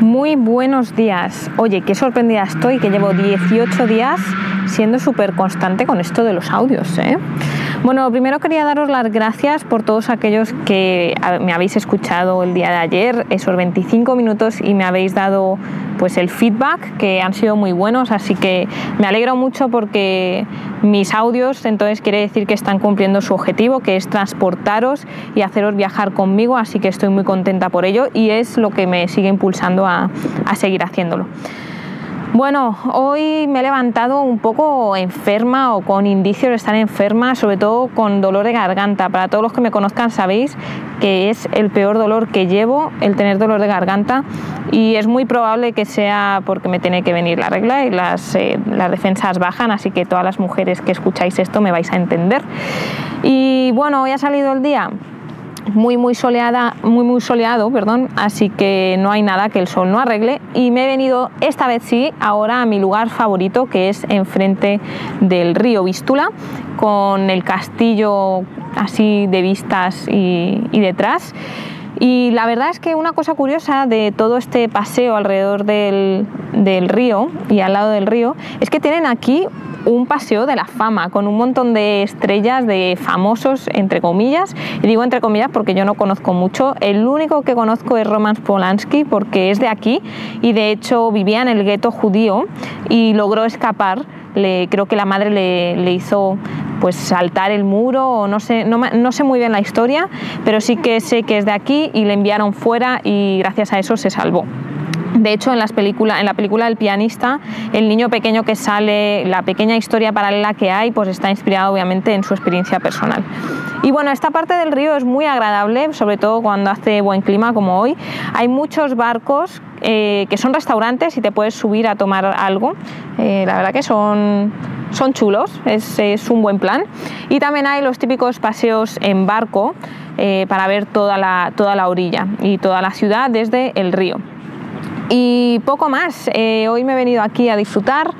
Muy buenos días. Oye, qué sorprendida estoy que llevo 18 días siendo súper constante con esto de los audios. ¿eh? Bueno, primero quería daros las gracias por todos aquellos que me habéis escuchado el día de ayer, esos 25 minutos, y me habéis dado pues el feedback, que han sido muy buenos, así que me alegro mucho porque mis audios entonces quiere decir que están cumpliendo su objetivo, que es transportaros y haceros viajar conmigo, así que estoy muy contenta por ello y es lo que me sigue impulsando a, a seguir haciéndolo. Bueno, hoy me he levantado un poco enferma o con indicios de estar enferma, sobre todo con dolor de garganta. Para todos los que me conozcan sabéis que es el peor dolor que llevo, el tener dolor de garganta, y es muy probable que sea porque me tiene que venir la regla y las, eh, las defensas bajan, así que todas las mujeres que escucháis esto me vais a entender. Y bueno, hoy ha salido el día muy muy soleada, muy muy soleado, perdón, así que no hay nada que el sol no arregle y me he venido esta vez sí ahora a mi lugar favorito que es enfrente del río Vístula con el castillo así de vistas y, detrás. Y la verdad es que una cosa curiosa de todo este paseo alrededor del, del, río y al lado del río es que tienen aquí un paseo de la fama con un montón de estrellas, de famosos, entre comillas. Y digo entre comillas porque yo no conozco mucho. El único que conozco es Roman Polanski porque es de aquí y de hecho vivía en el gueto judío y logró escapar. Le, creo que la madre le, hizo pues saltar el muro o no sé, no, sé muy bien la historia, pero sí que sé que es de aquí y le enviaron fuera y gracias a eso se salvó. De hecho, en, película, en la película El pianista, el niño pequeño que sale, la pequeña historia paralela que hay, pues está inspirado obviamente en su experiencia personal. Y bueno, esta parte del río es muy agradable, sobre todo cuando hace buen clima como hoy. Hay muchos barcos eh, que son restaurantes y te puedes subir a tomar algo. Eh, la verdad que son, son chulos, es, es, un buen plan. Y también hay los típicos paseos en barco eh, para ver toda la, toda la orilla y toda la ciudad desde el río. Y poco más, eh, hoy me he venido aquí a disfrutar,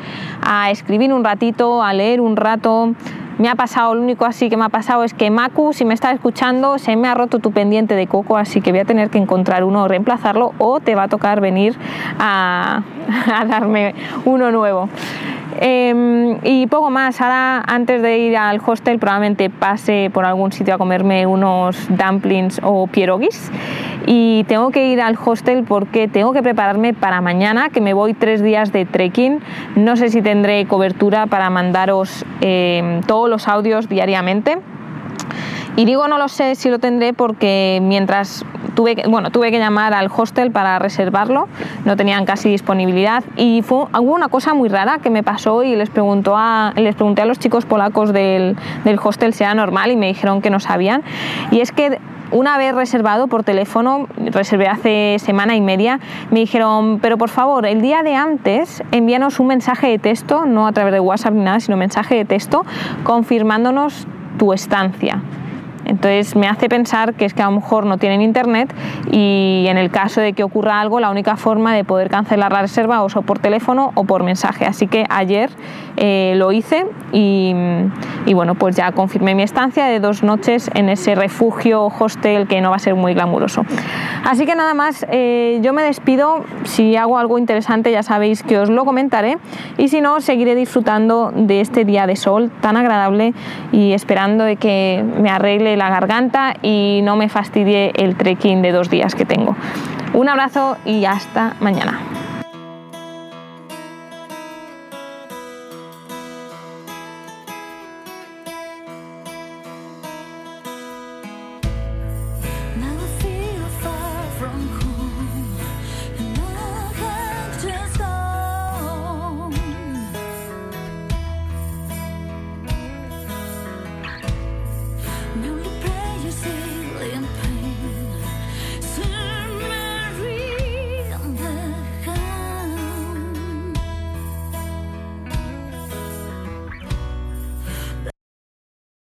a escribir un ratito, a leer un rato. Me ha pasado, lo único así que me ha pasado es que Macu, si me está escuchando, se me ha roto tu pendiente de coco, así que voy a tener que encontrar uno, reemplazarlo o te va a tocar venir a, darme uno nuevo. Eh, y poco más, ahora antes de ir al hostel probablemente pase por algún sitio a comerme unos dumplings o pierogis y tengo que ir al hostel porque tengo que prepararme para mañana que me voy tres días de trekking. No sé si tendré cobertura para mandaros eh, todos los audios diariamente. Y digo no lo sé si lo tendré porque mientras tuve que, bueno, tuve que llamar al hostel para reservarlo, no tenían casi disponibilidad y fue, una cosa muy rara que me pasó y les, preguntó a, les pregunté a los chicos polacos del, del hostel si era normal y me dijeron que no sabían. Y es que una vez reservado por teléfono, reservé hace semana y media, me dijeron, pero por favor, el día de antes envíanos un mensaje de texto, no a través de WhatsApp ni nada, sino mensaje de texto, confirmándonos tu estancia. Entonces me hace pensar que es que a lo mejor no tienen internet y en el caso de que ocurra algo, la única forma de poder cancelar la reserva o por teléfono o por mensaje. Así que ayer eh, lo hice y, y, bueno, pues ya confirmé mi estancia de dos noches en ese refugio hostel que no va a ser muy glamuroso. Así que nada más, eh, yo me despido. Si hago algo interesante ya sabéis que os lo comentaré y si no, seguiré disfrutando de este día de sol tan agradable y esperando de que me arregle la garganta y no me fastidie el trekking de dos días que tengo. Un abrazo y hasta mañana.